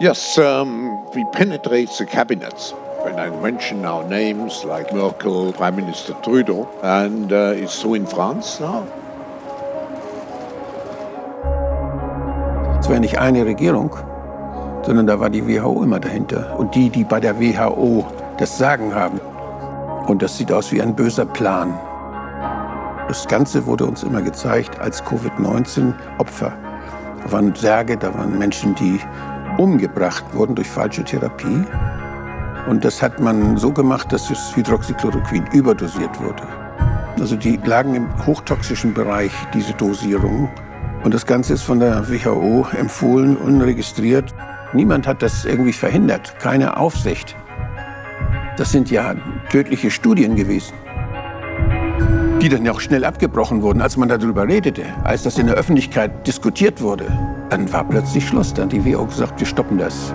Yes, um, we penetrate the cabinets. When I mention now names like Merkel, Prime Minister Trudeau, and uh, it's so in France now. Es war nicht eine Regierung, sondern da war die WHO immer dahinter. Und die, die bei der WHO das Sagen haben. Und das sieht aus wie ein böser Plan. Das Ganze wurde uns immer gezeigt als Covid-19-Opfer. Da waren Särge, da waren Menschen, die umgebracht wurden durch falsche Therapie. Und das hat man so gemacht, dass das Hydroxychloroquin überdosiert wurde. Also die lagen im hochtoxischen Bereich, diese Dosierung. Und das Ganze ist von der WHO empfohlen und registriert. Niemand hat das irgendwie verhindert, keine Aufsicht. Das sind ja tödliche Studien gewesen, die dann ja auch schnell abgebrochen wurden, als man darüber redete, als das in der Öffentlichkeit diskutiert wurde. Dann war plötzlich Schluss. Dann die WHO gesagt, wir stoppen das.